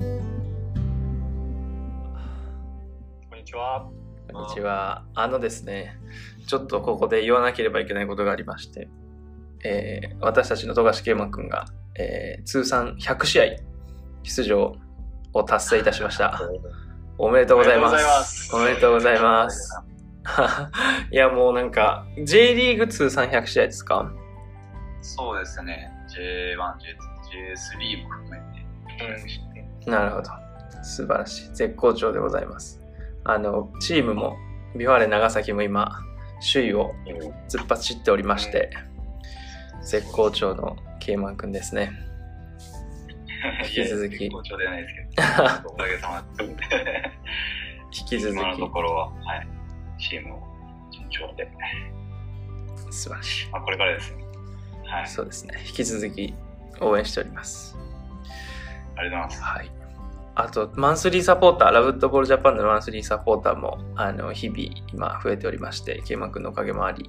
こんにちは。こんにちは。あのですね、ちょっとここで言わなければいけないことがありまして、えー私たちの富樫圭馬くんが、えー通算100試合出場を達成いたしました。おめでとうございます。おおめでとうございまますす。いや、もうなんか、J リーグ通算100試合ですか？そうですね。J1、J2、J3 も含めて。なるほど。素晴らしい。絶好調でございます。あの、チームも、ビファーレ長崎も今、首位を突っ走っておりまして、絶好調のケイマンくんですね。引き続きいや好調ではないですけど、おかげさまで。引き続今のとき、ころは、はい、チームを順調で、素晴らしい。まあ、これからですね。はい、そうですね。引き続き応援しております。ありがとうございます。はい。あと、マンスリーサポーター、ラブットボールジャパンのマンスリーサポーターも、あの、日々、今、増えておりまして、ケイマン君のおかげもあり、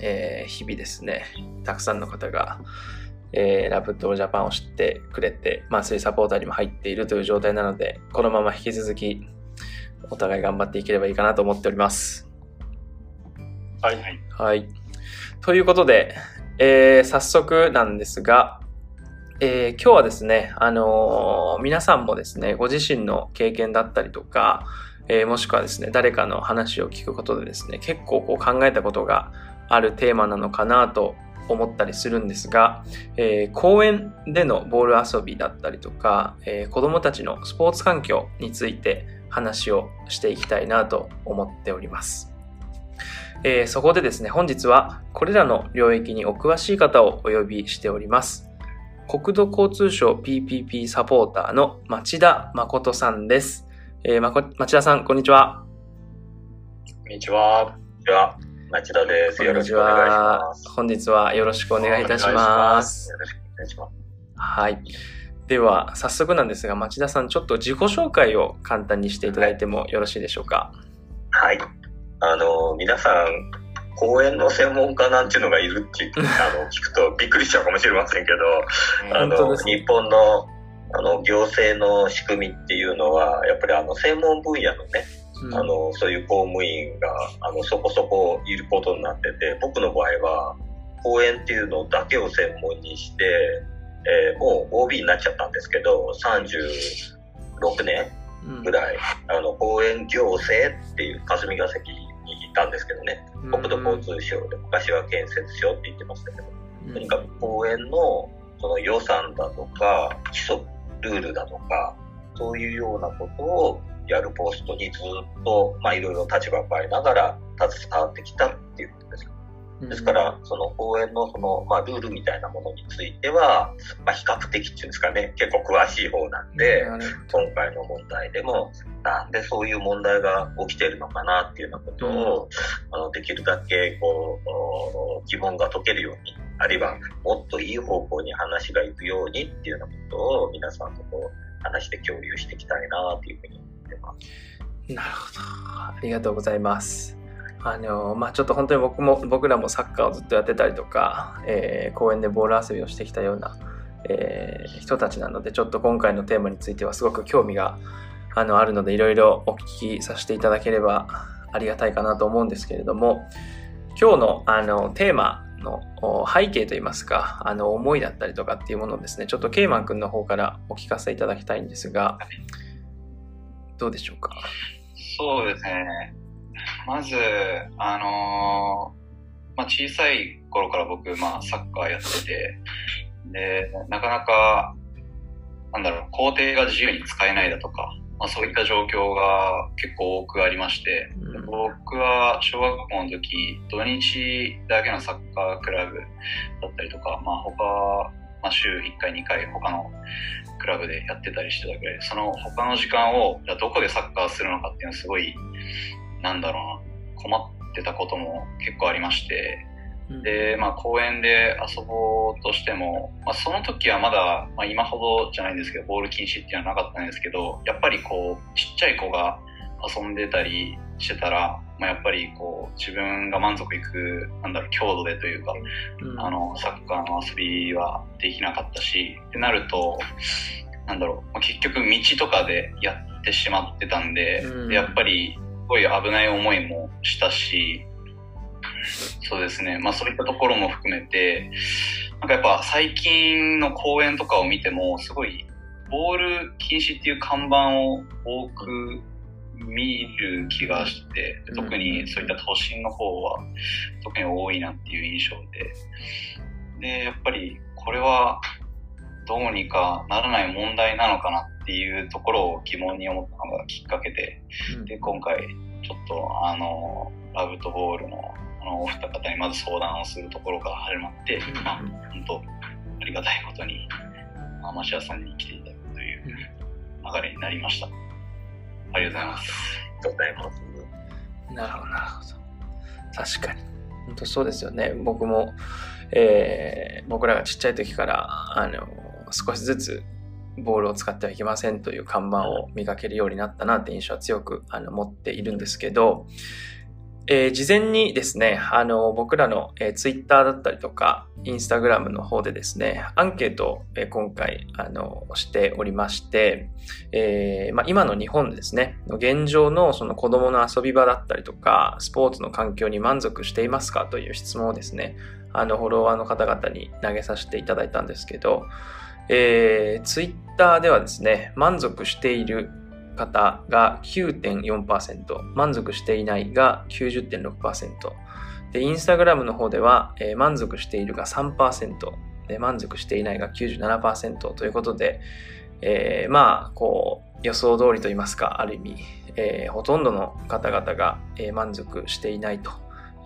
えー日々ですね、たくさんの方が、えーラブットボールジャパンを知ってくれて、マンスリーサポーターにも入っているという状態なので、このまま引き続き、お互い頑張っていければいいかなと思っております。はい。はい。はい。ということで、えー早速なんですが、えー今日はですね、あのー皆さんもですね、ご自身の経験だったりとか、えーもしくはですね、誰かの話を聞くことでですね、結構こう考えたことがあるテーマなのかなと思ったりするんですが、えー公園でのボール遊びだったりとか、えー子供たちのスポーツ環境について話をしていきたいなと思っております。えーそこでですね、本日はこれらの領域にお詳しい方をお呼びしております。国土交通省 PPP サポーターの町田誠さんです。えーまこ町田さん、こんにちは。こんにちは。では、町田です。よろしくお願いします。本日はよろしくお願いいたします。よろしくお願いします。はい。では、早速なんですが、町田さん、ちょっと自己紹介を簡単にしていただいてもよろしいでしょうか？はい。あの、皆さん、公園の専門家なんていうのがいるって あの聞くとびっくりしちゃうかもしれませんけど、あの、日本のあの行政の仕組みっていうのは、やっぱりあの専門分野のね、うん。あの、そういう公務員が、あの、そこそこいることになってて、僕の場合は、公園っていうのだけを専門にして、えーもう OB になっちゃったんですけど、36年うんぐらい、あの、公園行政っていう霞が関にいたんですけどね、国土交通省で昔は建設省って言ってましたけど、とにかく公園のその予算だとか、規則、ルールだとか、そういうようなことをやるポストにずっと、まあいろいろ立場を変えながら携わってきたっていうことです。うんですから、その公園のその、まあルールみたいなものについては、まあ比較的っていうんですかね、結構詳しい方なんで、今回の問題でも、なんでそういう問題が起きてるのかなっていうようなことを、あのできるだけこうお疑問が解けるように、あるいはもっといい方向に話がいくようにっていうようなことを皆さんとこう話して共有していきたいなっていうふうに思ってます。なるほど。ありがとうございます。あの、まあ、ちょっと本当に僕も、僕らもサッカーをずっとやってたりとか、えー公園でボール遊びをしてきたような、えー人たちなので、ちょっと今回のテーマについてはすごく興味があのあるので、いろいろお聞きさせていただければありがたいかなと思うんですけれども、今日のあのテーマのお背景といいますか、あの思いだったりとかっていうものをですね、ちょっとケイマン君の方からお聞かせいただきたいんですが、どうでしょうか？そうですね。まず、あのーまあ、小さい頃から僕、まあ、サッカーやってて、で、なかなか、なんだろう、校庭が自由に使えないだとか、まあ、そういった状況が結構多くありまして、うん。僕は小学校の時、土日だけのサッカークラブだったりとか、まあ、他、まあ、週1回、2回他のクラブでやってたりしてたぐらいで、その他の時間をじゃあどこでサッカーするのかっていうのはすごい、なんだろうな、困ってたことも結構ありまして、で、まあ、公園で遊ぼうとしても、まあ、その時はまだ、まあ、今ほどじゃないんですけど、ボール禁止っていうのはなかったんですけど、やっぱりこう、ちっちゃい子が遊んでたりしてたら、まあ、やっぱりこう、自分が満足いく、なんだろう、強度でというか、うん。あの、サッカーの遊びはできなかったし、ってなると、なんだろう、結局道とかでやってしまってたんで、うん。やっぱりすごい危ない思いもしたし、そうですね、まあそういったところも含めて、なんかやっぱ最近の公園とかを見ても、すごいボール禁止っていう看板を多く見る気がして、うん特にそういった都心の方は特に多いなっていう印象で、で、やっぱりこれはどうにかならない問題なのかなっていうところを疑問に思ったのがきっかけで、で、今回ちょっとあの、ラブとボールのあのお二方にまず相談をするところから始まって、まあ、本当ありがたいことに、まあ、マシアさんに来ていただくという流れになりました。ありがとうございます。ありがとうございます。なるほど、なるほど。確かに。本当そうですよね。僕も、えー僕らがちっちゃい時から、あの、少しずつボールを使ってはいけませんという看板を見かけるようになったなって印象は強くあの持っているんですけど、えー事前にですね、あの、僕らの、えー、ツイッターだったりとか、インスタグラムの方でですね、アンケートを、えー今回、あの、しておりまして、えーまあ、今の日本ですね、現状のその子供の遊び場だったりとか、スポーツの環境に満足していますかという質問をですね、あの、フォロワーの方々に投げさせていただいたんですけど、えー、ツイッターではですね、満足している方が9.4%、満足していないが90.6%、で、インスタグラムの方では、えー満足しているが3%、で、満足していないが97%ということで、えーまあ、こう、予想通りといいますか、ある意味、えーほとんどの方々が、えー満足していないと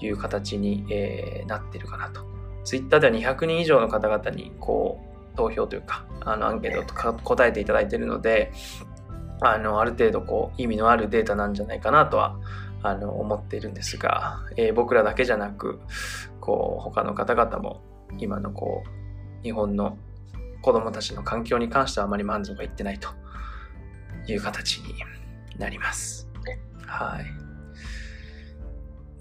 いう形に、えーなっているかなと。ツイッターでは200人以上の方々に、こう、投票というか、あの、アンケートとか答えていただいているので、あの、ある程度、こう、意味のあるデータなんじゃないかなとは、あの、思っているんですが、えー僕らだけじゃなく、こう、他の方々も、今のこう、日本の子供たちの環境に関してはあまり満足がいってないという形になります。はい。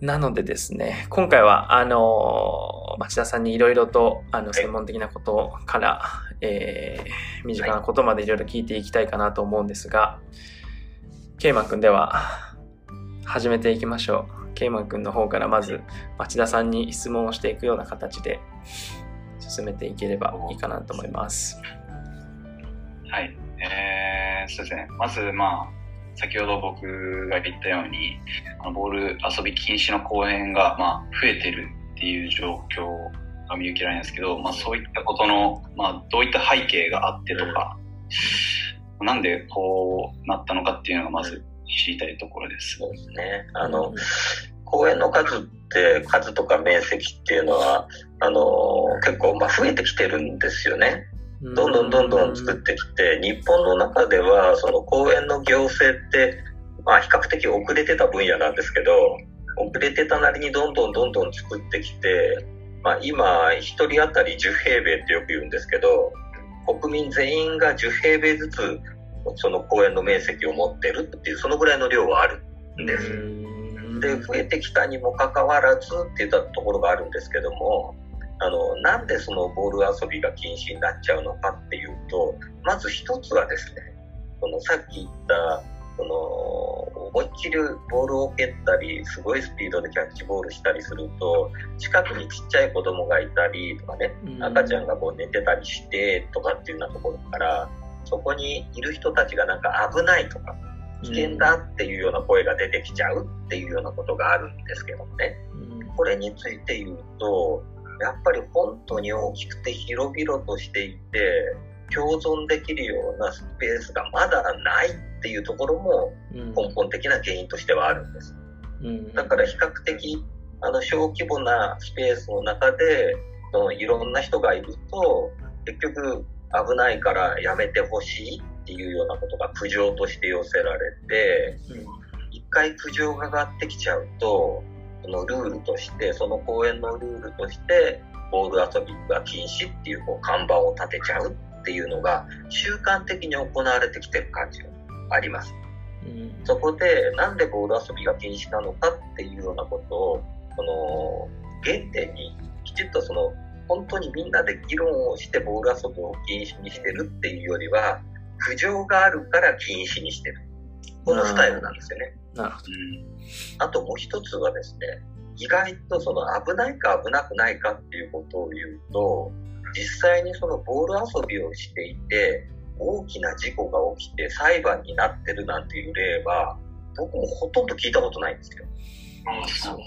なのでですね、今回は、あの、町田さんにいろいろと、あの、い専門的なことから、えー身近なことまでいろいろ聞いていきたいかなと思うんですが、ケイマン君では、始めていきましょう。ケイマン君の方からまず、町田さんに質問をしていくような形で進めていければいいかなと思います。はい。えー、そうですね。まず、まあ、先ほど僕が言ったように、あのボール遊び禁止の公園が、まあ、増えてるっていう状況が見受けられるんですけど、まあ、そういったことの、まあ、どういった背景があってとか、なんでこうなったのかっていうのがまず知りたいところです。そうですね。あの、公園の数って、数とか面積っていうのは、あの、結構、まあ、増えてきてるんですよね。どんどんどんどん作ってきて、日本の中では、その公園の行政って、まあ、比較的遅れてた分野なんですけど、遅れてたなりにどんどんどんどん作ってきて、まあ、今、一人当たり10平米ってよく言うんですけど、国民全員が10平米ずつ、その公園の面積を持ってるっていう、そのぐらいの量はあるんです。で、増えてきたにもかかわらずっていったところがあるんですけども、あの、なんでそのボール遊びが禁止になっちゃうのかっていうと、まず一つはですね、そのさっき言った、その、思いっきりボールを蹴ったり、すごいスピードでキャッチボールしたりすると、近くにちっちゃい子供がいたりとかね、赤ちゃんがこう寝てたりしてとかっていうようなところから、そこにいる人たちがなんか危ないとか、危険だっていうような声が出てきちゃうっていうようなことがあるんですけどもね。これについて言うと、やっぱり本当に大きくて広々としていて、共存できるようなスペースがまだないっていうところも根本的な原因としてはあるんです。だから比較的あの小規模なスペースの中でそのいろんな人がいると結局危ないからやめてほしいっていうようなことが苦情として寄せられて一回苦情が上がってきちゃうとそのルールとしてその公園のルールとしてボール遊びが禁止っていうこう看板を立てちゃうっていうのが習慣的に行われてきてる感じがあります。そこでなんでボール遊びが禁止なのかっていうようなことをその原点にきちっとその本当にみんなで議論をしてボール遊びを禁止にしてるっていうよりは苦情があるから禁止にしてる。このスタイルなんですよね。なるほど。あともう一つはですね、意外とその危ないか危なくないかっていうことを言うと、実際にそのボール遊びをしていて、大きな事故が起きて裁判になってるなんていう例は、僕もほとんど聞いたことないんですよ。あそう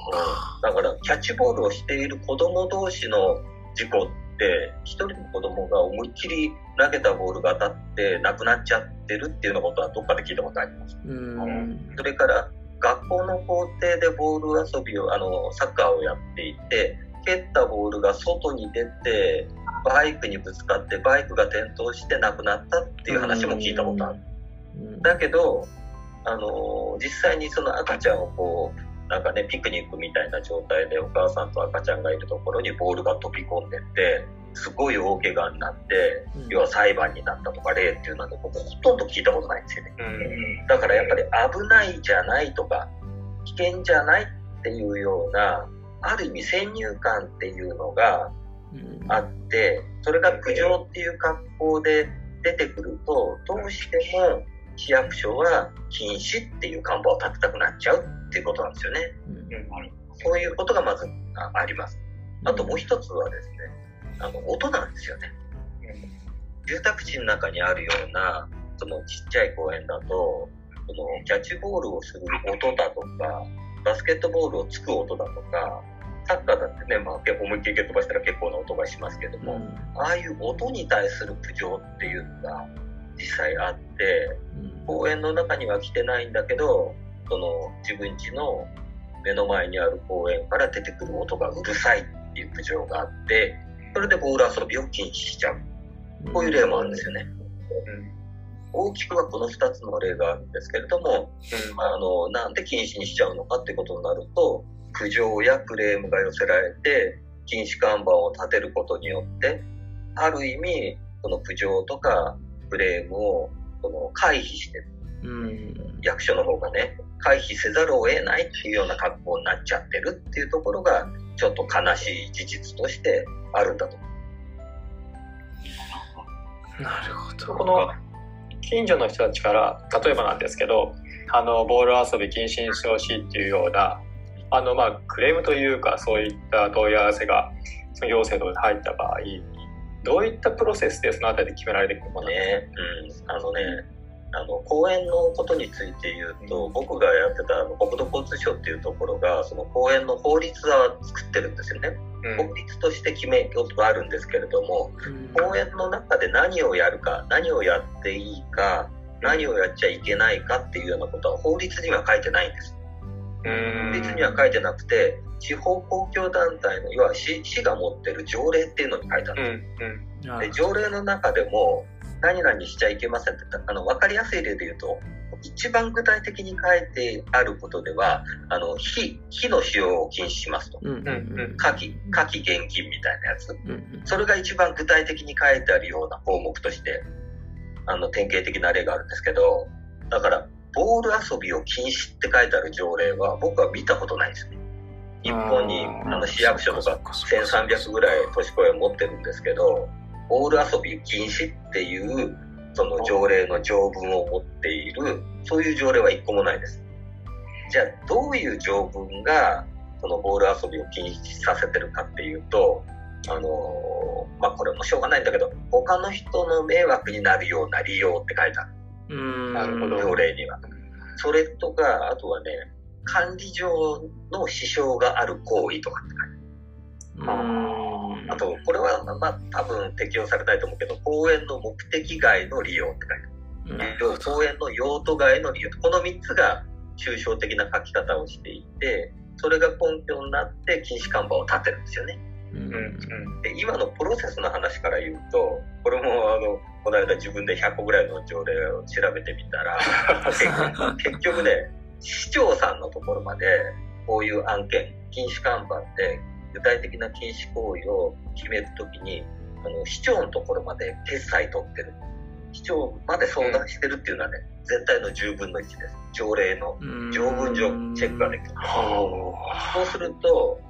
だからキャッチボールをしている子供同士の事故って一人の子供が思いっきり投げたボールが当たって亡くなっちゃってるっていうようなことはどっかで聞いたことあります。うん。それから学校の校庭でボール遊びをあのサッカーをやっていて蹴ったボールが外に出てバイクにぶつかってバイクが転倒して亡くなったっていう話も聞いたことある。うん。だけど、あの実際にその赤ちゃんをこう、なんかね、ピクニックみたいな状態でお母さんと赤ちゃんがいるところにボールが飛び込んでって、すごい大怪我になって、うん要は裁判になったとか例っていうのはね、僕ほとんど聞いたことないんですよね。うん。だからやっぱり危ないじゃないとか、危険じゃないっていうような、ある意味先入観っていうのがうんあって、それが苦情っていう格好で出てくると、どうしても市役所は禁止っていう看板を立てたくなっちゃうっていうことなんですよね。うんそういうことがまずああります。あともう一つはですね、あの、音なんですよね。住宅地の中にあるような、そのちっちゃい公園だと、そのキャッチボールをする音だとか、バスケットボールをつく音だとか、サッカーだってね、まあ、結構思いっきり蹴っ飛ばしたら結構な音がしますけども、うんああいう音に対する苦情っていうのが実際あって、うん公園の中には来てないんだけど、その自分家の目の前にある公園から出てくる音がうるさいっていう苦情があって、それでボール遊びを禁止しちゃう。こういう例もあるんですよね。大きくはこの2つの例があるんですけれども、あの、なんで禁止にしちゃうのかってことになると、苦情やクレームが寄せられて、禁止看板を立てることによって、ある意味、その苦情とかクレームをその回避してる。うん。役所の方がね、回避せざるを得ないっていうような格好になっちゃってるっていうところが、ちょっと悲しい事実としてあるんだと。なるほど。この近所の人たちから例えばなんですけどあのボール遊び禁止にしてほしいっていうようなあのまあクレームというかそういった問い合わせがその行政の方に入った場合どういったプロセスでそのあたりで決められていくのか？な、ね、うん、あのね、あの、公園のことについて言うと、僕がやってたあの国土交通省っていうところが、その公園の法律は作ってるんですよね。うん。法律として決めようとあるんですけれども、うん。公園の中で何をやるか、何をやっていいか、何をやっちゃいけないかっていうようなことは法律には書いてないんです。うん。法律には書いてなくて、地方公共団体の、要は市市が持ってる条例っていうのに書いてあうるんん。です。うん。で条例の中でも、何々しちゃいけませんってあの、わかりやすい例で言うと、一番具体的に書いてあることでは、あの、火、火の使用を禁止しますと。うんうんうん火器、火器厳禁みたいなやつ。うんそれが一番具体的に書いてあるような項目として、あの、典型的な例があるんですけど、だから、ボール遊びを禁止って書いてある条例は僕は見たことないんですね。日本に、あの、市役所とか1300ぐらい都市公園持ってるんですけど、ボール遊び禁止っていう、その条例の条文を持っている、そういう条例は一個もないです。じゃあ、どういう条文が、そのボール遊びを禁止させてるかっていうと、あのーまあ、これもしょうがないんだけど、他の人の迷惑になるような利用って書いてある。うんなるほど条例には。それとか、あとはね、管理上の支障がある行為とかって書いてある。うんあと、これは、まあ、多分適用されないと思うけど、公園の目的外の利用って書いてある。要は公園の用途外の利用。この3つが抽象的な書き方をしていて、それが根拠になって禁止看板を立てるんですよね。うんうんうんで、今のプロセスの話から言うと、これもあの、この間自分で100個ぐらいの条例を調べてみたら、結結局ね、市長さんのところまで、こういう案件、禁止看板で具体的な禁止行為を決めるときに、あの、市長のところまで決裁取ってる。市長まで相談してるっていうのはね、全体の10分の1です。条例の条文上チェックができる。そうすると、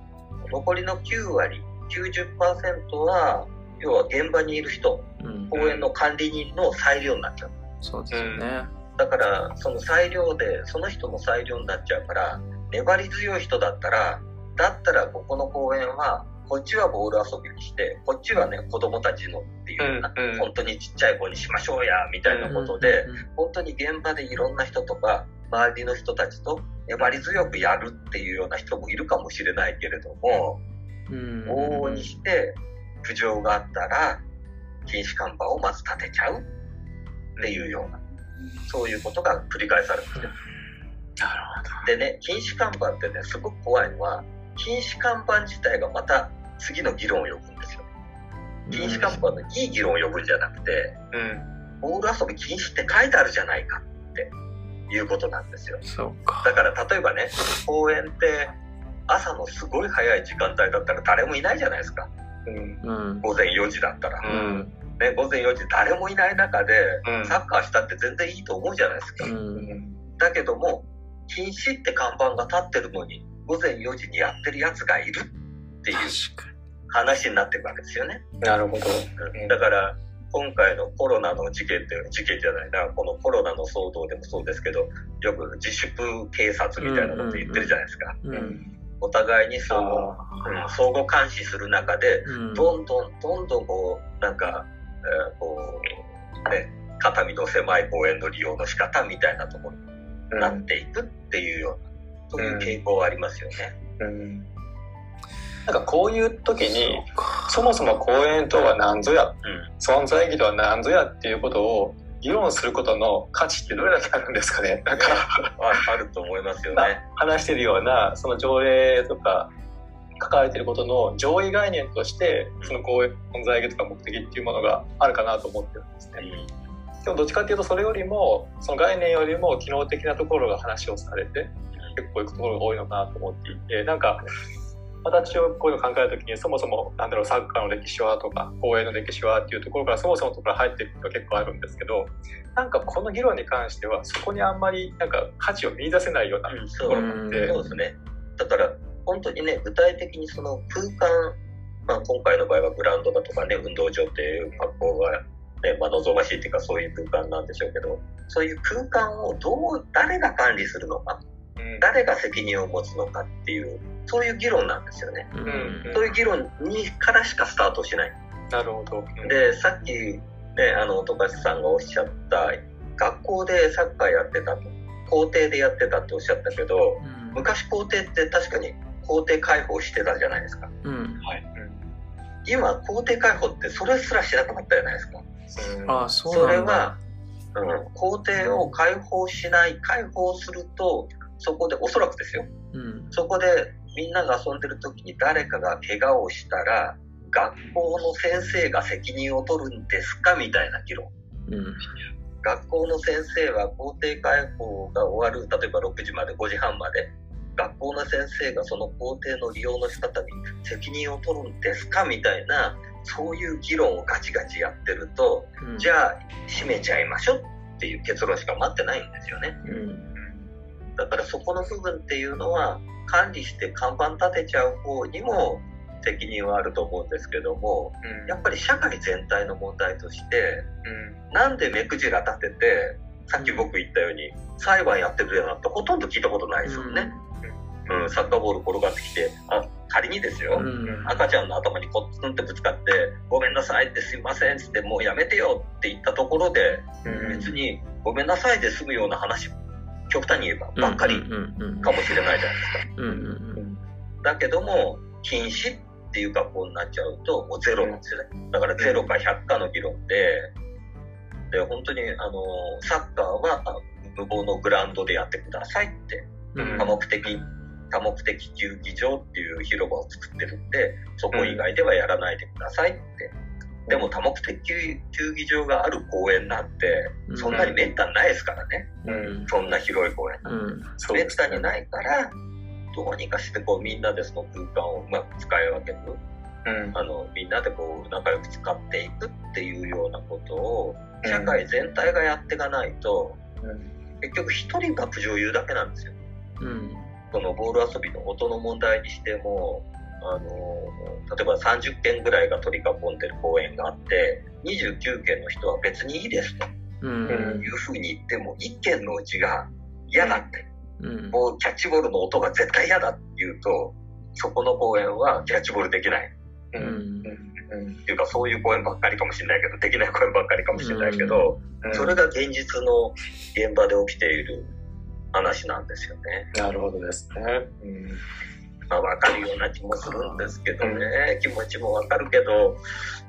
残りの9割、90%は、要は現場にいる人、うん公園の管理人の裁量になっちゃう。そうですよね。だから、その裁量で、その人の裁量になっちゃうから、粘り強い人だったら、だったらここの公園は、こっちはボール遊びにして、こっちはね、子供たちのっていうような、うんうん。本当にちっちゃい子にしましょうや、みたいなことで、本当に現場でいろんな人とか、周りの人たちと粘り強くやるっていうような人もいるかもしれないけれども、うん、うん往々にして苦情があったら、禁止看板をまず立てちゃうっていうような、そういうことが繰り返されてる。なるほでね、禁止看板ってね、すごく怖いのは、禁止看板自体がまた次の議論を呼ぶんですよ。禁止看板のいい議論を呼ぶんじゃなくて、ど。うん。ボール遊び禁止って書いてあるじゃないかっていうことなんですよ。そうか。だから例えばね、公園って朝のすごい早い時間帯だったら誰もいないじゃないですか。うん。うん。午前4時だったら。うん。ね、午前4時誰もいない中でうんサッカーしたって全然いいと思うじゃないですか。うん。だけども、禁止って看板が立ってるのに、午前4時にやってるやつがいるっていう話になってるわけですよね。なるほど。うんだから、今回のコロナの事件って、事件じゃないな、このコロナの騒動でもそうですけど、よく自粛警察みたいなこと言ってるじゃないですか。お互いに相互、うん、相互監視する中で、うん。どんどんどんどんこう、なんか、えーこう、ね、肩身の狭い公園の利用の仕方みたいなところになっていくっていうような、そういう傾向はありますよね。うん。なんかこういう時に、そもそも公園とは何ぞや、うん。存在意義とは何ぞやっていうことを議論することの価値ってどれだけあるんですかねなんか、ああると思いますよね。話してるような、その条例とか、書かれてることの上位概念として、その公園存在意義とか目的っていうものがあるかなと思ってるんですね。でもどっちかっていうとそれよりもその概念よりも機能的なところが話をされて結構いくところが多いのかなと思っていてなんか私をこういうの考えるときにそもそもなんだろうサッカーの歴史はとか公営の歴史はっていうところからそもそものところ入っていくのが結構あるんですけどなんかこの議論に関してはそこにあんまりなんか価値を見出せないようなうんところがあって、そうですね。だから、本当にね、具体的にその空間、まあ、今回の場合はグラウンドだとかね、運動場っていう格好が、ね、まあ、望ましいっていうか、そういう空間なんでしょうけど、そういう空間をどう、誰が管理するのか、うん誰が責任を持つのかっていう、そういう議論なんですよね。うん。うんそういう議論にからしかスタートしない。なるほど、うんで、さっき、ね、あの、富樫さんがおっしゃった、学校でサッカーやってたと、校庭でやってたっておっしゃったけど、昔校庭って確かに校庭開放してたじゃないですか。うん。今、校庭開放ってそれすらしなくなったじゃないですか。うんああ、そうそれなんだ。は、うん、校庭を開放しない、開放すると、そこで、おそらくですよ。うん。そこでみんなが遊んでる時に誰かが怪我をしたら、学校の先生が責任を取るんですかみたいな議論。うん。学校の先生は校庭開放が終わる、例えば6時まで5時半まで、学校の先生がその校庭の利用の仕方に責任を取るんですかみたいな、そういう議論をガチガチやってると、うん。じゃあ閉めちゃいましょうっていう結論しか待ってないんですよね。うん。だからそこの部分っていうのは、管理して看板立てちゃう方にも責任はあると思うんですけども、うん。やっぱり社会全体の問題として、うん。なんで目くじら立てて、さっき僕言ったように、裁判やってくれなんてほとんど聞いたことないですよね。うん、サッカーボール転がってきて、あ、仮にですよ、うん。赤ちゃんの頭にコツンってぶつかって、ごめんなさいってすいませんっつって、もうやめてよって言ったところで、うん。別にごめんなさいで済むような話、極端に言えばばっかりうん。かもしれないじゃないですか。だけども、禁止っていう格好になっちゃうと、もうゼロなんですよね。だからゼロか100かの議論で、で、本当に、あの、サッカーはあ無謀のグラウンドでやってくださいって、うん。多目的、多目的球技場っていう広場を作ってるんで、そこ以外ではやらないでくださいって。でも多目的球技場がある公園なんて、そんなにめったにないですからね。うん。そんな広い公園。うん。めったにないから、どうにかしてこうみんなでその空間をうまく使い分ける。うんあの、みんなでこう仲良く使っていくっていうようなことを、社会全体がやっていかないと、結局一人が苦情言うだけなんですよ。うん。そのボール遊びの音の問題にしても、あの、例えば30件ぐらいが取り囲んでる公園があって、29件の人は別にいいですと。うん。いうふうに言っても、一件のうちが嫌だって、うん。もうキャッチボールの音が絶対嫌だって言うと、そこの公園はキャッチボールできない。ううん。ん。っていうか、そういう公園ばっかりかもしれないけど、できない公園ばっかりかもしれないけど、うん。それが現実の現場で起きている話なんですよね。なるほどですね。うんまあ、わかるような気もするんですけどね、気持ちもわかるけど、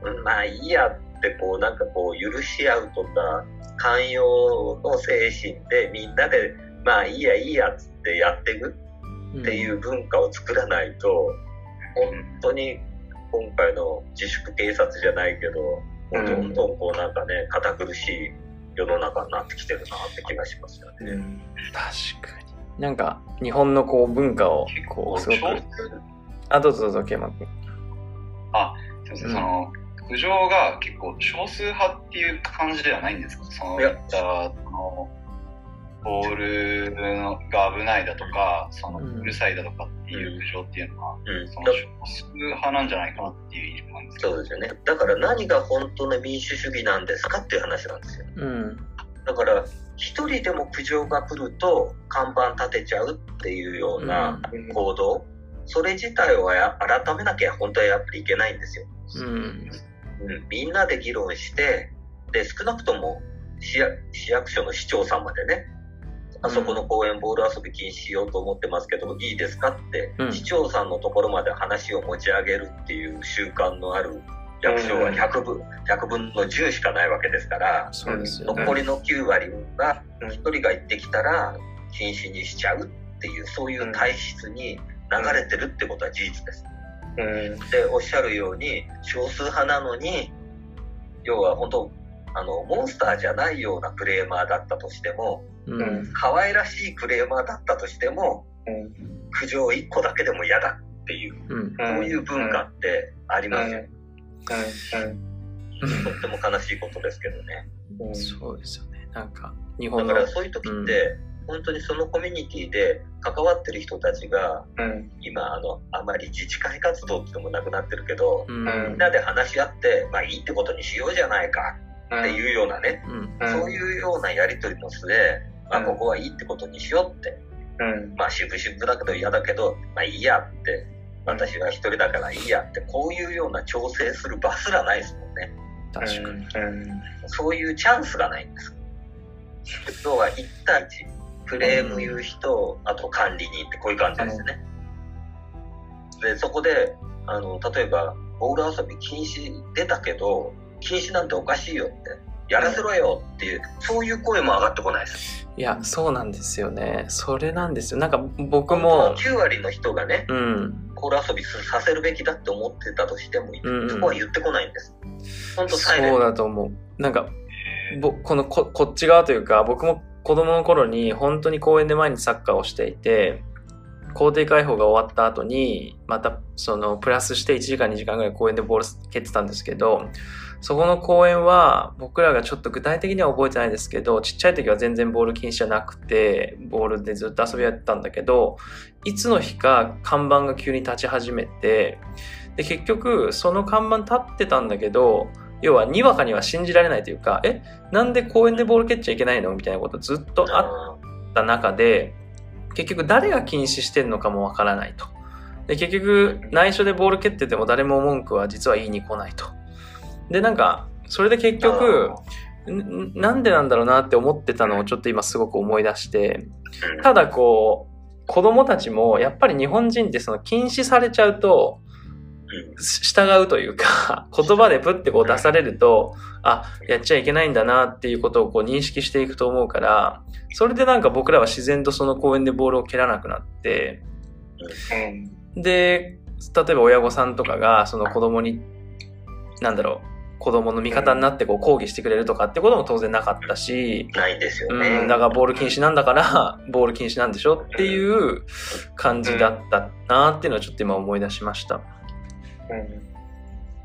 うんまあいいやって、こう、なんかこう、許し合うとか、寛容の精神でみんなで、まあいいやいいやっつってやっていくっていう文化を作らないと、本当に今回の自粛警察じゃないけど、うんどんどんこうなんかね、堅苦しい世の中になってきてるなって気がしますよね。確かに。なんか、日本のこう文化を、こう、すごく少。あ、どうぞどうぞ、ケイマ君。すいません、うんその苦情が結構少数派っていう感じではないんですか？そのいったそのボールのが危ないだとかそのうるさいだとかっていう苦情っていうのは、うんその少数派なんじゃないかなっていう印象なんですけどそうですよね。だから何が本当の民主主義なんですかっていう話なんですよ。うん。だから、一人でも苦情が来ると看板立てちゃうっていうような行動、それ自体をや改めなきゃ本当はやっぱりいけないんですよ。うん。うん、みんなで議論して、で、少なくとも市役所の市長さんまでね、あそこの公園ボール遊び禁止しようと思ってますけど、いいですかって、うん。市長さんのところまで話を持ち上げるっていう習慣のある役所は100分 ,100 分の10しかないわけですから、そうですよね。残りの9割が1人が言ってきたら禁止にしちゃうっていう、そういう体質に流れてるってことは事実です。うんでおっしゃるように少数派なのに要は本当あのモンスターじゃないようなクレーマーだったとしてもうん。可愛らしいクレーマーだったとしてもうん苦情1個だけでも嫌だっていううん。そういう文化ってありますよ、うん とっても悲しいことですけどねうんそうですよね。なんか、日だ本の。からそういう時って、本当にそのコミュニティで関わってる人たちがうん今あのあまり自治会活動っていうのもなくなってるけど、うん。みんなで話し合ってまあいいってことにしようじゃないかっていうようなね、うん。そういうようなやりとりの末、まあ、うんここはいいってことにしようって、うんまあ、渋々だけど嫌だけど、まあ、いいやって、私は一人だからいいやって、こういうような調整する場すらないですもんね。確かに。うんそういうチャンスがないんです。要は1対1、クレーム言う人、あと管理人ってこういう感じですね。で、そこで、あの、例えば、ボール遊び禁止出たけど、禁止なんておかしいよって、やらせろよっていう、そういう声も上がってこないです。いや、そうなんですよね。それなんですよ。なんか僕も、9割の人がね、うん。ボール遊びさせるべきだって思ってたとしても、うんそこは言ってこないんです。本当サイレンそうト。だと思う。なんか、ぼこのここっち側というか、僕も子供の頃に本当に公園で毎日サッカーをしていて、校庭開放が終わった後に、またそのプラスして1時間2時間ぐらい公園でボール蹴ってたんですけど、そこの公園は僕らがちょっと具体的には覚えてないですけど、ちっちゃい時は全然ボール禁止じゃなくて、ボールでずっと遊びやってたんだけど、いつの日か看板が急に立ち始めて、で、結局その看板立ってたんだけど、要はにわかには信じられないというか、え、なんで公園でボール蹴っちゃいけないのみたいなことずっとあった中で、結局誰が禁止してるのかもわからないと。で、結局内緒でボール蹴ってても誰も文句は実は言いに来ないと。で、なんか、それで結局、んなんでなんだろうなって思ってたのをちょっと今すごく思い出して、うんただこう、子供たちもやっぱり日本人ってその禁止されちゃうと、うん。従うというか、言葉でプッてこう出されると、あ、やっちゃいけないんだなっていうことをこう認識していくと思うから、それでなんか僕らは自然とその公園でボールを蹴らなくなって、で、例えば親御さんとかがその子供に、なんだろう、子供の味方になってこう抗議してくれるとかってことも当然なかったし、ないんですよね。うん、だからボール禁止なんだから、ボール禁止なんでしょっていう感じだったなっていうのはちょっと今思い出しました。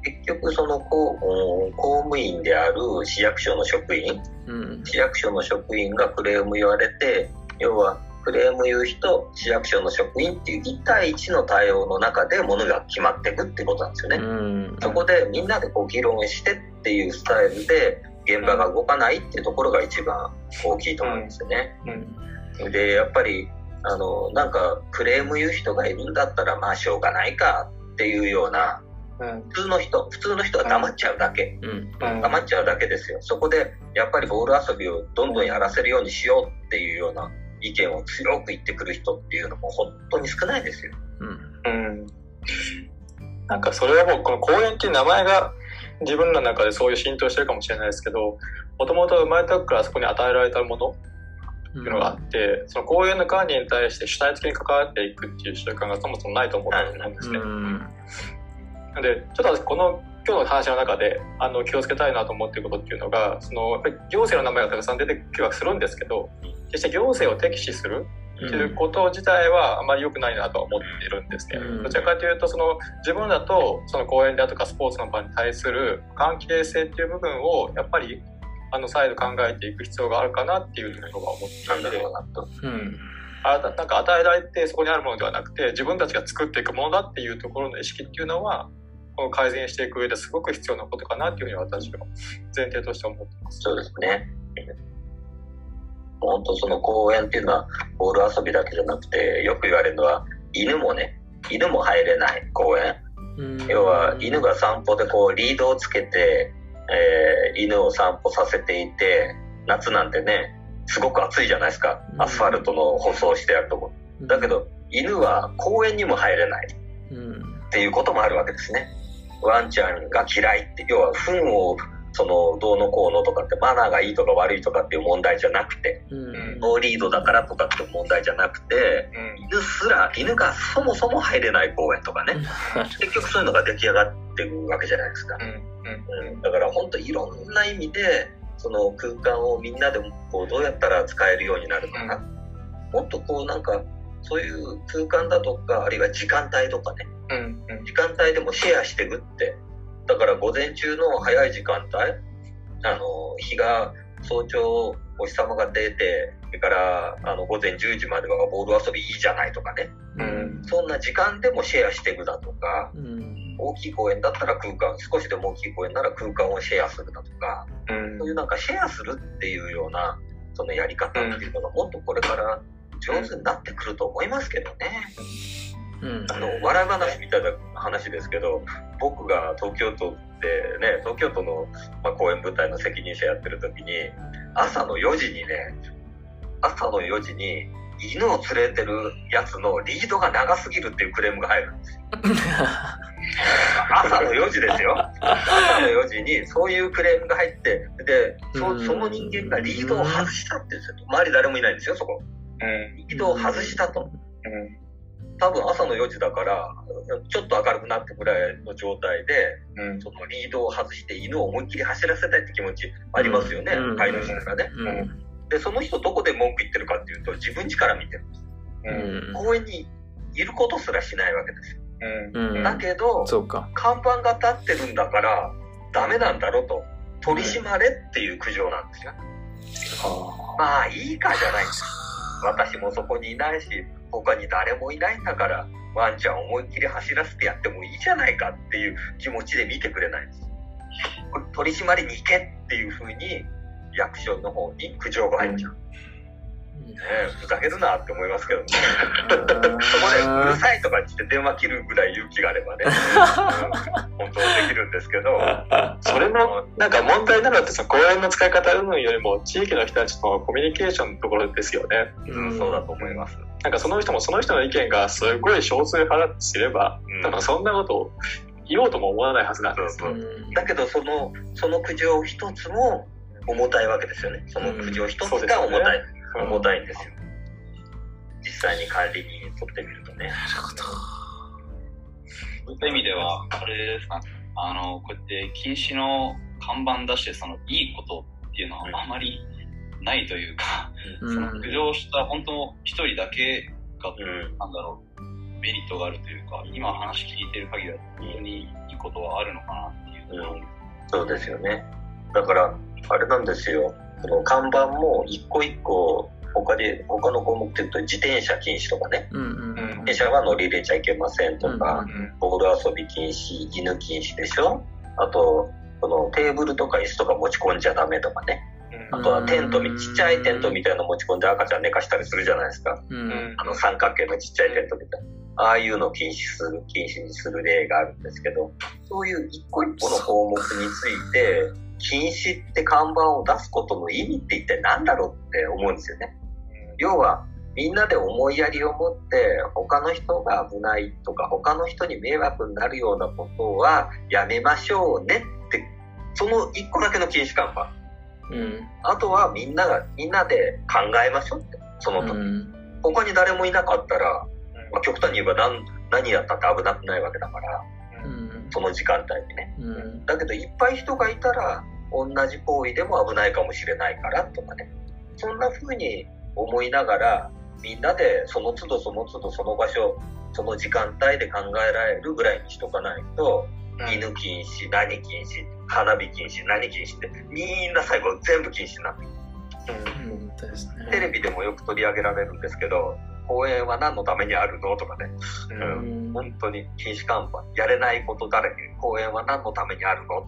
結局その公うん公務員である市役所の職員うん。市役所の職員がクレーム言われて要はクレーム言う人市役所の職員っていう1対1の対応の中でものが決まっていくってことなんですよね、うん。そこでみんなでこう議論してっていうスタイルで現場が動かないっていうところが一番大きいと思うんですよね。で、やっぱり、あの、なんかクレーム言う人がいるんだったら、まあしょうがないかっていうような、普通の人、普通の人は黙っちゃうだけ。黙っちゃうだけですよ。そこで、やっぱりボール遊びをどんどんやらせるようにしようっていうような意見を強く言ってくる人っていうのも本当に少ないですよ。うん。なんかそれはもうこの公園っていう名前が自分の中でそういう浸透してるかもしれないですけど、もともと生まれた時からそこに与えられたものっていうのがあって、うん、その公園の管理に対して主体的に関わっていくっていう習慣がそもそもないと思うんですね。うん、で、ちょっとこの今日の話の中であの気をつけたいなと思っていることっていうのが、そのやっぱり行政の名前がたくさん出てきはす。るんですけど、決して行政を敵視するっていうこと自体はあまり良くないなと思っているんですね。うん、どちらかというとその自分だとその公園であとかスポーツの場に対する関係性っていう部分をやっぱりあの再度考えていく必要があるかなっていうふうには思っていて、うん、あなんか与えられてそこにあるものではなくて自分たちが作っていくものだっていうところの意識っていうのはこの改善していく上ですごく必要なことかなっていうふうに私は前提として思ってます。そうですね。本当その公園っていうのはボール遊びだけじゃなくてよく言われるのは犬もね犬も入れない公園。要は犬が散歩でこうリードをつけて、えー、犬を散歩させていて夏なんてねすごく暑いじゃないですか。アスファルトの舗装してあるとこ。だけど犬は公園にも入れないっていうこともあるわけですねワンちゃんが嫌いって要は糞をそのどうのこうのとかってマナーがいいとか悪いとかっていう問題じゃなくて、うん、ノーリードだからとかっていう問題じゃなくて、うん、犬すら犬がそもそも入れない公園とかね。結局そういうのが出来上がってるわけじゃないですか、うん、だから本当いろんな意味でその空間をみんなでこうどうやったら使えるようになるか。な、もっとこうなんかそういう空間だとかあるいは時間帯とかね、時間帯でもシェアしていくってだから午前中の早い時間帯、あの、日が早朝お日様が出て、それからあの午前10時まではボール遊びいいじゃないとかね、うん、そんな時間でもシェアしていくだとか、うん、大きい公園だったら空間、少しでも大きい公園なら空間をシェアするだとか、うん、そういうなんかシェアするっていうようなそのやり方っていうのがもっとこれから上手になってくると思いますけどね。うん、あの笑い話みたいな話ですけど僕が東京都でね東京都の、まあ、公演舞台の責任者やってる時に朝の4時にね朝の4時に犬を連れてるやつのリードが長すぎるっていうクレームが入るんですよ。朝の4時ですよ。朝の4時にそういうクレームが入って、で、そその人間がリードを外したって言うんですよ。周り誰もいないんですよ、そこ。リードを外したと。多分朝の4時だからちょっと明るくなったぐらいの状態で、うん、そのリードを外して犬を思いっきり走らせたいって気持ちありますよね、うん、飼い主からね、うん、でその人どこで文句言ってるかっていうと自分家から見てるんです、うん、公園にいることすらしないわけですよ、うん、だけど看板が立ってるんだからダメなんだろと取り締まれっていう苦情なんですよ、まあいいかじゃない。んです私もそこにいないし他に誰もいないんだからワンちゃん思いっきり走らせてやってもいいじゃないかっていう気持ちで見てくれないんです。取り締まりに行けっていうふうに役所の方に苦情が入っちゃう。ね、ふざけるなって思いますけどね。そこでうるさいとか言って電話切るぐらい勇気があればね、うん、本当はできるんですけど。それのなんか問題なのってさ、公園の使い方云々よりも地域の人たちのコミュニケーションのところですよね。うん、そうだと思います。なんかその人もその人の意見がすごい少数派だとすれば、うん、多分そんなことを言おうとも思わないはずなんです。そうそうだけどその、その苦情一つも重たいわけですよね。その苦情一つが重たい。重たいんですよ。実際に管理人にとってみるとね。なるほど。そういった意味では、あれですか、あの、こうやって禁止の看板出して、その、いいことっていうのはあまりないというか、うん、その浮上した本当一人だけが、うん、なんだろう、メリットがあるというか、今話聞いてる限りは本当にいいことはあるのかなっていう、うん、そうですよね。だから、あれなんですよ。その看板も一個一個他で他の項目っていうと自転車禁止とかね、うんうんうん、自転車は乗り入れちゃいけませんとか、うんうんうん、ボール遊び禁止犬禁止でしょあとこのテーブルとか椅子とか持ち込んじゃダメとかね。うんあとはテントみ、ちっちゃいテントみたいなの持ち込んで赤ちゃん寝かしたりするじゃないですか。うん。あの三角形のちっちゃいテントみたいな。ああいうのを禁止する、禁止にする例があるんですけど、そういう一個一個の項目について、禁止って看板を出すことの意味って一体何だろうって思うんですよね。要は、みんなで思いやりを持って、他の人が危ないとか、他の人に迷惑になるようなことはやめましょうねって、その一個だけの禁止看板。うん。あとはみんなが、みんなで考えましょうって、その時。うん。他に誰もいなかったら、まあ、極端に言えば何何やったって危なくないわけだから、うん。その時間帯にね。うん。だけどいっぱい人がいたら、同じ行為でも危ないかもしれないからとかね。そんな風に思いながら、みんなでその都度その都度その場所、その時間帯で考えられるぐらいにしとかないと、犬禁止、何禁止、花火禁止、何禁止って、みんな最後全部禁止になって本当ですね。テレビでもよく取り上げられるんですけど、公園は何のためにあるの？とかね。うん。うん。本当に禁止看板、やれないことだらけ、公園は何のためにあるの？っ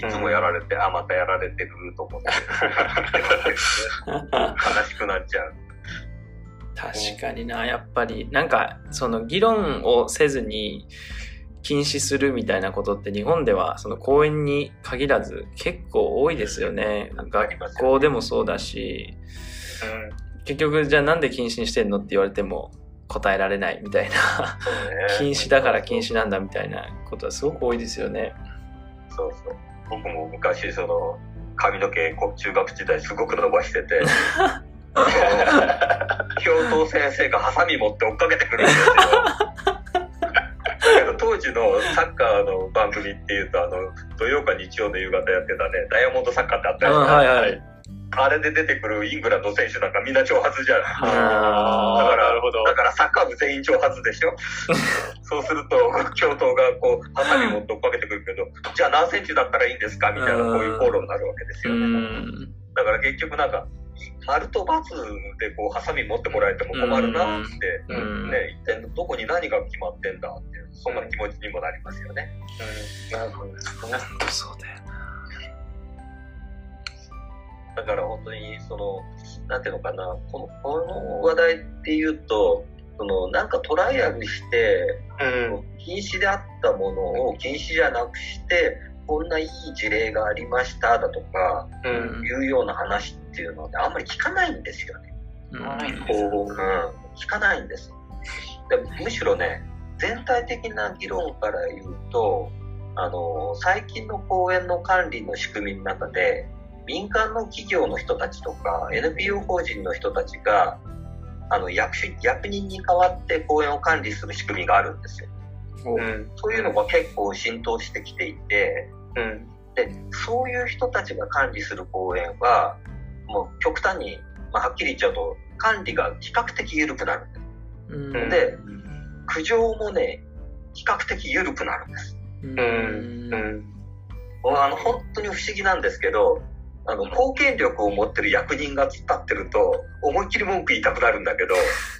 て、いつもやられて、あ、またやられてると思って、悲しくなっちゃう。確かにな、やっぱり、なんか、その議論をせずに禁止するみたいなことって日本ではその公園に限らず結構多いですよね。学校でもそうだし、結局じゃあなんで禁止にしてんのって言われても答えられないみたいな、禁止だから禁止なんだみたいなことはすごく多いですよね。そうそう。僕も昔、その、髪の毛、こ中学時代すごく伸ばしてて、教頭先生がハサミ持って追っかけてくるんですよ。だけど当時のサッカーの番組っていうと、あの、土曜か日曜の夕方やってたね、ダイヤモンドサッカーってあったうんじゃないはいはい。あれで出てくるイングランド選手なんかみんな長髪じゃん。だからなるほど。だからサッカー部全員長髪でしょ？そうすると、教頭がこう、ハサミ持って追っかけてくるけど、じゃあ何センチだったらいいんですか？みたいな、こういう口論になるわけですうよね。ん。だから結局なんか、丸と×でこう、ハサミ持ってもらえても困るなって、うんね、一体どこに何が決まってんだっていう、そんな気持ちにもなりますよね。うんなるほどですね。そうだよな。だから本当に、その、なんていうのかな、この、この話題っていうと、その、なんかトライアルして、うん。禁止であったものを禁止じゃなくして、こんないい事例がありましただとか、うん。いうような話っていうのはね、あんまり聞かないんですよね。うんこう、うん、聞かないんです。でむしろね、全体的な議論から言うと、あの、最近の公園の管理の仕組みの中で、民間の企業の人たちとか、NPO 法人の人たちが、あの、役所役人に代わって公園を管理する仕組みがあるんですよ。うん。そういうのが結構浸透してきていて、うん。で、そういう人たちが管理する公園は、もう極端に、まあ、はっきり言っちゃうと、管理が比較的緩くなるんです。うんで苦情もね、比較的緩くなるんです。うんうん。もうあの、本当に不思議なんですけど、あの、貢献力を持ってる役人が突っ立ってると、思いっきり文句言いたくなるんだけど、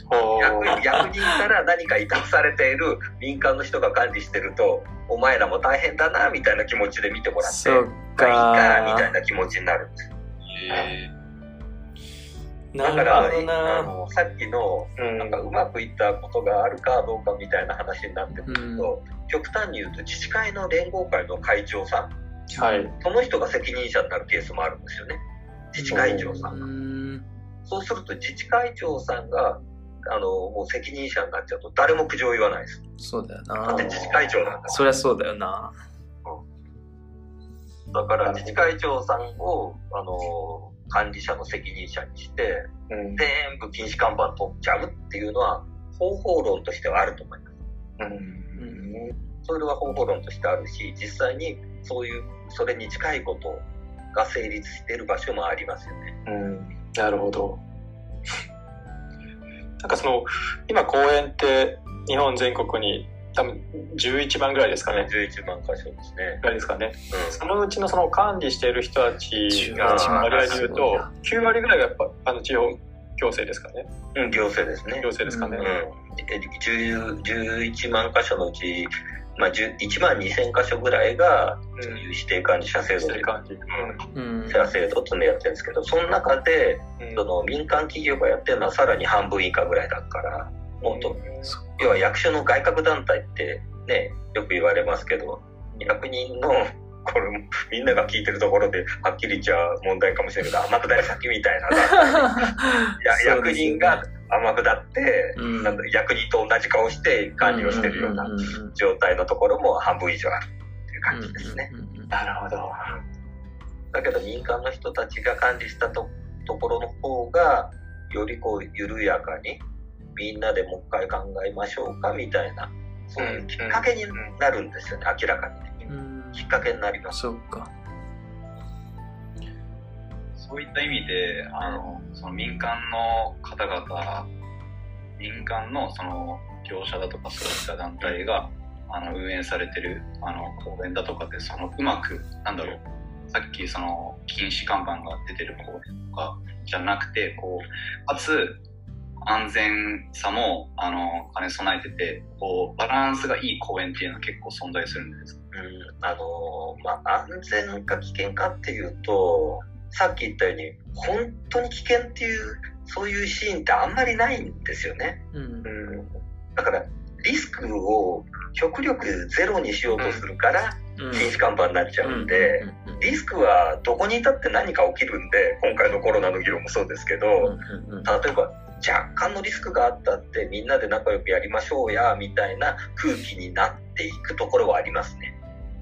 ほ役う。役人から何か委託されている民間の人が管理してると、お前らも大変だな、みたいな気持ちで見てもらって、まあいいか、みたかい。な気持ちになるんです。だから。あの、さっきの、うんなんかうまくいったことがあるかどうかみたいな話になってくると、極端に言うと自治会の連合会の会長さん、はい。その人が責任者になるケースもあるんですよね。自治会長さんが。うんそうすると自治会長さんが、あの、もう責任者になっちゃうと誰も苦情言わないです。そうだよだなって。自治会長なんだからそりゃそうだよな。だから自治会長さんを、あの、管理者の責任者にして、うん。全部禁止看板取っちゃうっていうのは、方法論としてはあると思います。うん。それは方法論としてあるし、実際にそういう、それに近いことが成立している場所もありますよね。うん。なるほど。なんかその、今公園って日本全国に多分11万ぐらいですかね。11万箇所ですね。ぐらいですかね。うそのうちのその管理している人たちが11万割合で言うとな、9割ぐらいがやっぱあの地方行政ですかね。ん。うん、行政ですね行。政ですかね。うん。え10 11万箇所のうち、まあ、1万2000箇所ぐらいが、そういう指定管理者制度で、うん、シェア制度ってやってるんですけど、その中で、その民間企業がやってるのはさらに半分以下ぐらいだから、もっと、要は役所の外郭団体ってね、よく言われますけど、役人の これみんなが聞いてるところではっきり言っちゃ問題かもしれないけど天下り先みたいな や役人が天下って、うん、なん役人と同じ顔して管理をしてるような状態のところも半分以上あるっていう感じですね。なるほど。だけど民間の人たちが管理したとところの方がよりこう緩やかにみんなでもう一回考えましょうかみたいなそういうきっかけになるんですよね、明らかに。きっかけになります。そっか。そういった意味で、あの、その民間の方々、民間のその業者だとかそういった団体が、あの運営されてるあの公園だとかでそのうまくなんだろうさっきその禁止看板が出てる公園とかじゃなくてこうかつ安全さもあの兼ね備えててこうバランスがいい公園っていうのは結構存在するんです。うんあのまあ、安全か危険かっていうとさっき言ったように本当に危険っていうそういうシーンってあんまりないんですよね、うん、うん、だからリスクを極力ゼロにしようとするから、禁止看板になっちゃうんで、リスクはどこにいたって何か起きるんで今回のコロナの議論もそうですけど、例えば若干のリスクがあったってみんなで仲良くやりましょうやみたいな空気になっていくところはありますね。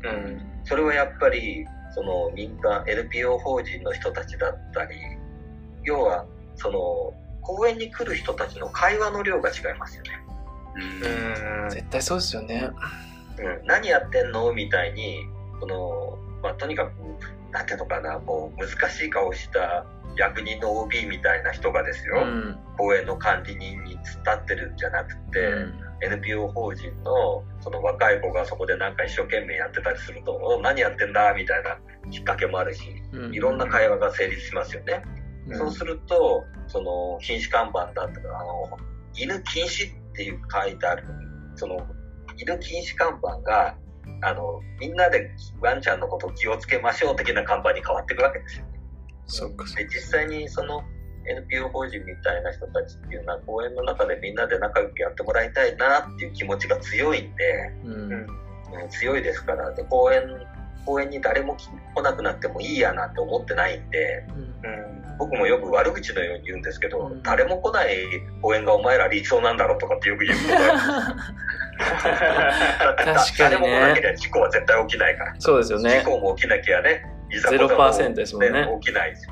うん、それはやっぱりその民間 NPO 法人の人たちだったり要はその公園に来る人たちの会話の量が違いますよね。うん。絶対そうですよね。うん、何やってんの？みたいにその、まあ、とにかくなんていうのかなもう難しい顔した役人の OB みたいな人がですよ、うん、公園の管理人に突っ立ってるんじゃなくて、うん、NPO 法人のその若い子がそこでなんか一生懸命やってたりすると何やってんだみたいなきっかけもあるし、うん、いろんな会話が成立しますよね。そうするとその禁止看板だとかあの犬禁止っていう書いてあるその犬禁止看板があのみんなでワンちゃんのことを気をつけましょう的な看板に変わっていくわけですよ。そっかで実際にその NPO 法人みたいな人たちっていうのは公園の中でみんなで仲良くやってもらいたいなっていう気持ちが強いんで、うん、うん、強いですからで公園公園に誰も来なくなってもいいやなんて思ってないんで、うん、僕もよく悪口のように言うんですけど、うん、誰も来ない公園がお前ら理想なんだろうとかってよく言うことある。だって誰も来なければ事故は絶対起きないから。そうですよね。事故も起きなきゃね、ゼロパーセントですもんね。起きないし、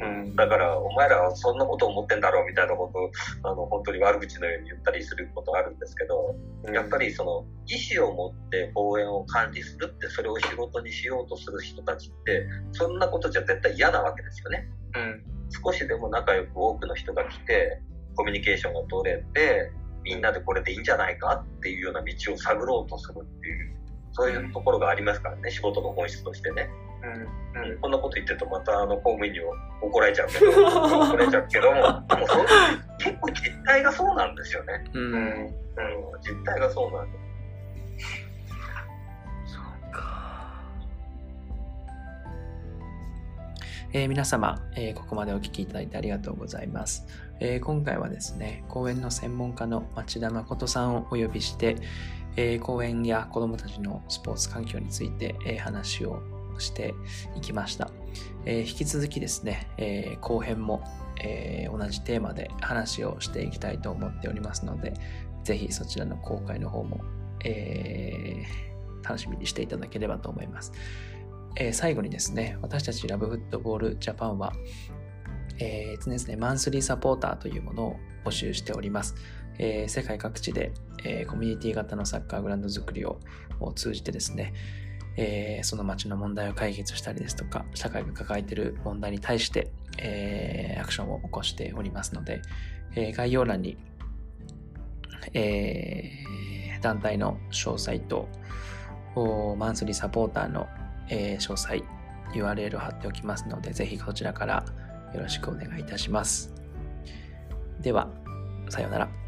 うん。うん。だから、お前らはそんなこと思ってんだろうみたいなことを、あの、本当に悪口のように言ったりすることがあるんですけど、うん、やっぱりその、意思を持って公園を管理するって、それを仕事にしようとする人たちって、そんなことじゃ絶対嫌なわけですよね。うん。少しでも仲良く多くの人が来て、コミュニケーションが取れて、みんなでこれでいいんじゃないかっていうような道を探ろうとするっていう、そういうところがありますからね、仕事の本質としてね。うん、うん、こんなこと言ってるとまたあの公務員に怒られちゃうけど。怒られちゃうけども。でもその結構実態がそうなんですよね、うん、うん、実態がそうなんです。そうか。えー、皆様、えー、ここまでお聞きいただいてありがとうございます、えー、今回はですね公園の専門家の町田誠さんをお呼びして、え公園や子どもたちのスポーツ環境について、え話をしていきました。えー、引き続きですね、えー、後編も、えー、同じテーマで話をしていきたいと思っておりますので、ぜひそちらの公開の方も、え楽しみにしていただければと思います。え最後にですね、私たちラブフットボールジャパンは、えー、常々マンスリーサポーターというものを募集しております。えー、世界各地で、えー、コミュニティ型のサッカーグラウンド作りを通じてですね、えー、その街の問題を解決したりですとか、社会が抱えている問題に対して、えー、アクションを起こしておりますので、えー、概要欄に、えー、団体の詳細と、マンスリーサポーターの、えー、詳細、URL を貼っておきますので、ぜひこちらからよろしくお願いいたします。では、さようなら。